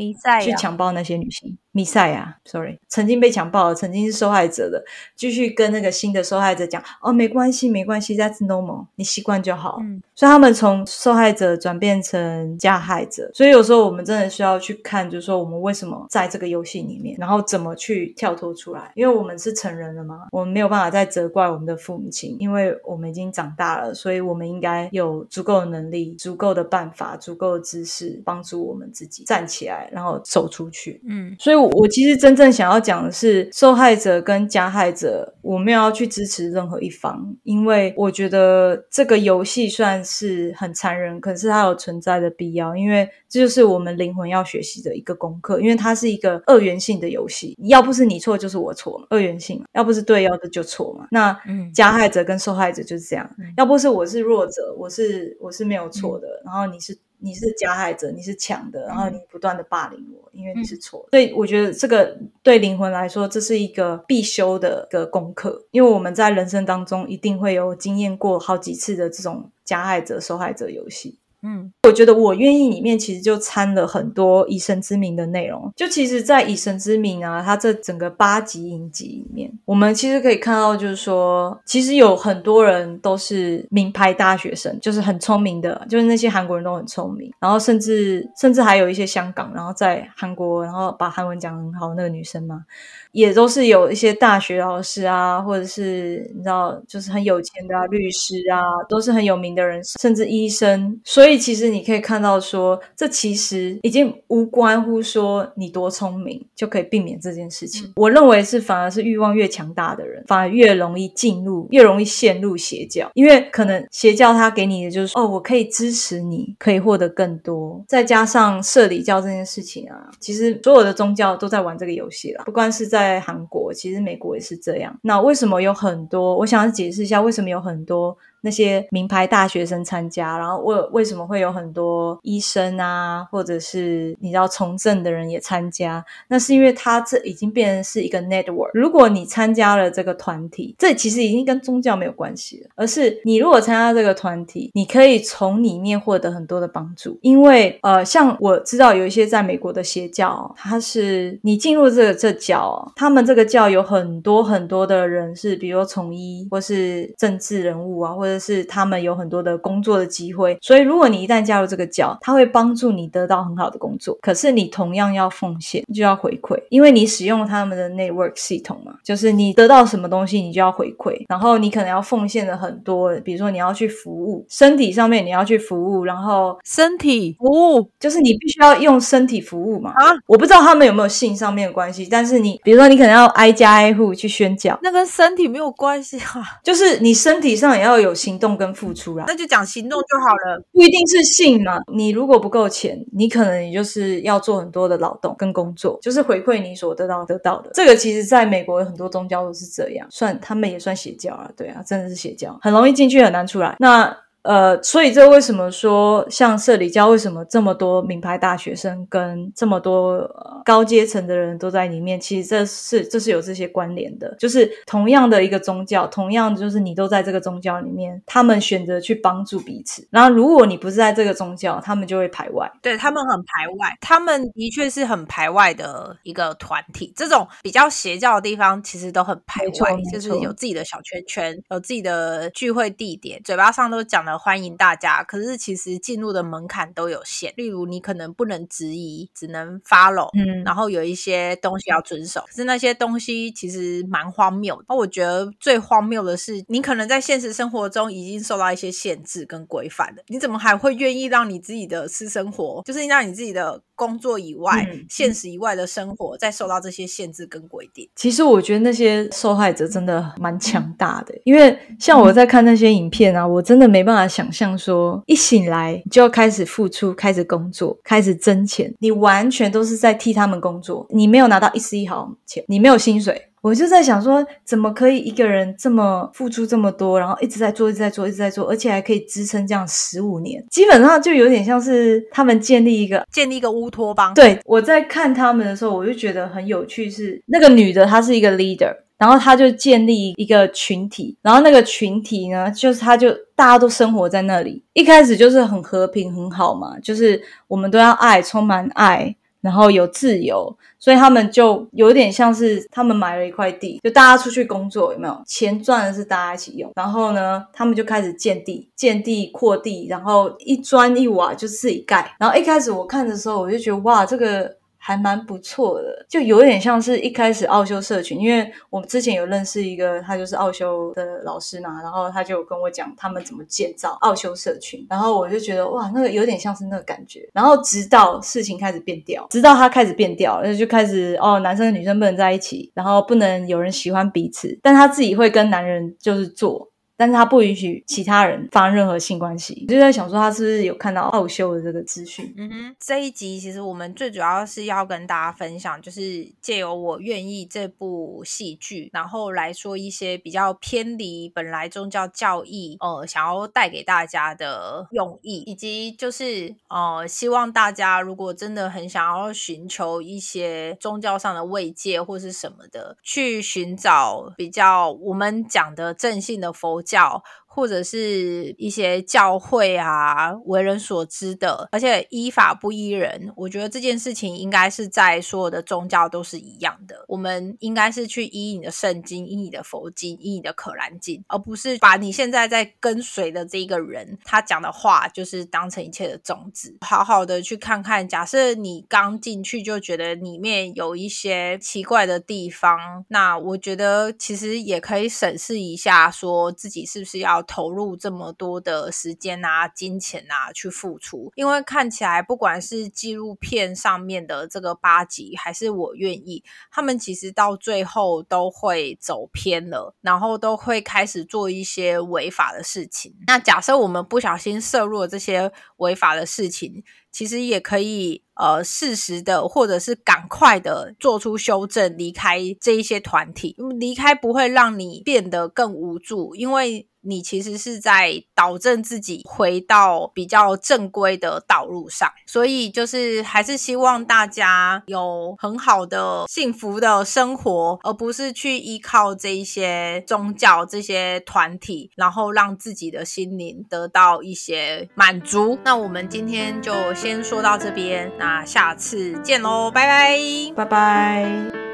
去强暴那些女性。弥赛亚，sorry，曾经被强暴，曾经是受害者的，继续跟那个新的受害者讲：“哦，没关系，没关系，that's normal，你习惯就好。”嗯所以他们从受害者转变成加害者，所以有时候我们真的需要去看，就是说我们为什么在这个游戏里面，然后怎么去跳脱出来？因为我们是成人了嘛，我们没有办法再责怪我们的父母亲，因为我们已经长大了，所以我们应该有足够的能力、足够的办法、足够的知识，帮助我们自己站起来，然后走出去。嗯，所以，我其实真正想要讲的是，受害者跟加害者，我没有要去支持任何一方，因为我觉得这个游戏算是很残忍，可是它有存在的必要，因为这就是我们灵魂要学习的一个功课，因为它是一个二元性的游戏，要不是你错就是我错嘛，二元性，要不是对，要不就错嘛。那加害者跟受害者就是这样，要不是我是弱者，我是我是没有错的，然后你是。你是加害者，你是抢的，然后你不断的霸凌我，因为你是错。所以我觉得这个对灵魂来说，这是一个必修的一个功课，因为我们在人生当中一定会有经验过好几次的这种加害者受害者游戏。嗯，我觉得我愿意里面其实就掺了很多以神之名的内容。就其实，在以神之名啊，它这整个八集影集里面，我们其实可以看到，就是说，其实有很多人都是名牌大学生，就是很聪明的，就是那些韩国人都很聪明，然后甚至甚至还有一些香港，然后在韩国，然后把韩文讲很好那个女生嘛。也都是有一些大学老师啊，或者是你知道，就是很有钱的啊律师啊，都是很有名的人，甚至医生。所以其实你可以看到，说这其实已经无关乎说你多聪明就可以避免这件事情。我认为是反而是欲望越强大的人，反而越容易进入，越容易陷入邪教，因为可能邪教他给你的就是哦，我可以支持你，可以获得更多。再加上社里教这件事情啊，其实所有的宗教都在玩这个游戏了，不管是在。在韩国，其实美国也是这样。那为什么有很多？我想解释一下，为什么有很多。那些名牌大学生参加，然后为为什么会有很多医生啊，或者是你知道从政的人也参加？那是因为他这已经变成是一个 network。如果你参加了这个团体，这其实已经跟宗教没有关系了，而是你如果参加这个团体，你可以从里面获得很多的帮助。因为呃，像我知道有一些在美国的邪教，它是你进入这个这教，他们这个教有很多很多的人是，比如从医或是政治人物啊，或者是他们有很多的工作的机会，所以如果你一旦加入这个教，他会帮助你得到很好的工作。可是你同样要奉献，就要回馈，因为你使用他们的 network 系统嘛，就是你得到什么东西，你就要回馈。然后你可能要奉献的很多，比如说你要去服务，身体上面你要去服务，然后身体服务就是你必须要用身体服务嘛。啊，我不知道他们有没有性上面的关系，但是你比如说你可能要挨家挨户去宣教，那跟身体没有关系啊，就是你身体上也要有。行动跟付出啦，那就讲行动就好了，不一定是性嘛。你如果不够钱，你可能也就是要做很多的劳动跟工作，就是回馈你所得到得到的。这个其实在美国有很多宗教都是这样，算他们也算邪教啊，对啊，真的是邪教，很容易进去，很难出来。那。呃，所以这为什么说像社里教为什么这么多名牌大学生跟这么多高阶层的人都在里面？其实这是这是有这些关联的，就是同样的一个宗教，同样就是你都在这个宗教里面，他们选择去帮助彼此。然后如果你不是在这个宗教，他们就会排外。对他们很排外，他们的确是很排外的一个团体。这种比较邪教的地方，其实都很排外，就是有自己的小圈圈，有自己的聚会地点，嘴巴上都讲。欢迎大家，可是其实进入的门槛都有限，例如你可能不能质疑，只能 follow，嗯，然后有一些东西要遵守，可是那些东西其实蛮荒谬。那我觉得最荒谬的是，你可能在现实生活中已经受到一些限制跟规范了，你怎么还会愿意让你自己的私生活，就是让你自己的工作以外、现实以外的生活，再受到这些限制跟规定？其实我觉得那些受害者真的蛮强大的，因为像我在看那些影片啊，我真的没办法。想象说，一醒来就要开始付出，开始工作，开始挣钱，你完全都是在替他们工作，你没有拿到一丝一毫钱，你没有薪水。我就在想说，怎么可以一个人这么付出这么多，然后一直在做，一直在做，一直在做，而且还可以支撑这样十五年？基本上就有点像是他们建立一个建立一个乌托邦。对我在看他们的时候，我就觉得很有趣，是那个女的，她是一个 leader。然后他就建立一个群体，然后那个群体呢，就是他就大家都生活在那里，一开始就是很和平很好嘛，就是我们都要爱，充满爱，然后有自由，所以他们就有点像是他们买了一块地，就大家出去工作，有没有钱赚的是大家一起用，然后呢，他们就开始建地、建地、扩地，然后一砖一瓦就自己盖。然后一开始我看的时候，我就觉得哇，这个。还蛮不错的，就有点像是一开始奥修社群，因为我们之前有认识一个，他就是奥修的老师嘛，然后他就跟我讲他们怎么建造奥修社群，然后我就觉得哇，那个有点像是那个感觉，然后直到事情开始变调，直到他开始变调，然后就开始哦，男生女生不能在一起，然后不能有人喜欢彼此，但他自己会跟男人就是做。但是他不允许其他人发生任何性关系，就在想说他是不是有看到奥修的这个资讯。嗯哼，这一集其实我们最主要是要跟大家分享，就是借由我愿意这部戏剧，然后来说一些比较偏离本来宗教教义，呃，想要带给大家的用意，以及就是呃，希望大家如果真的很想要寻求一些宗教上的慰藉或是什么的，去寻找比较我们讲的正性的佛。教。或者是一些教会啊为人所知的，而且依法不依人。我觉得这件事情应该是在所有的宗教都是一样的。我们应该是去依你的圣经、依你的佛经、依你的可兰经，而不是把你现在在跟随的这一个人他讲的话，就是当成一切的宗旨。好好的去看看，假设你刚进去就觉得里面有一些奇怪的地方，那我觉得其实也可以审视一下，说自己是不是要投入这么多的时间啊、金钱啊去付出。因为看起来，不管是纪录片上面的这个八集，还是我愿意，他们其实到最后都会走偏了，然后都会开始做一些违法的事情。那假设我们不小心涉入了这些违法的事情，其实也可以呃适时的，或者是赶快的做出修正，离开这一些团体。离开不会让你变得更无助，因为。你其实是在导正自己回到比较正规的道路上。所以就是还是希望大家有很好的幸福的生活而不是去依靠这一些宗教这些团体然后让自己的心灵得到一些满足。那我们今天就先说到这边那下次见喽拜拜。拜拜。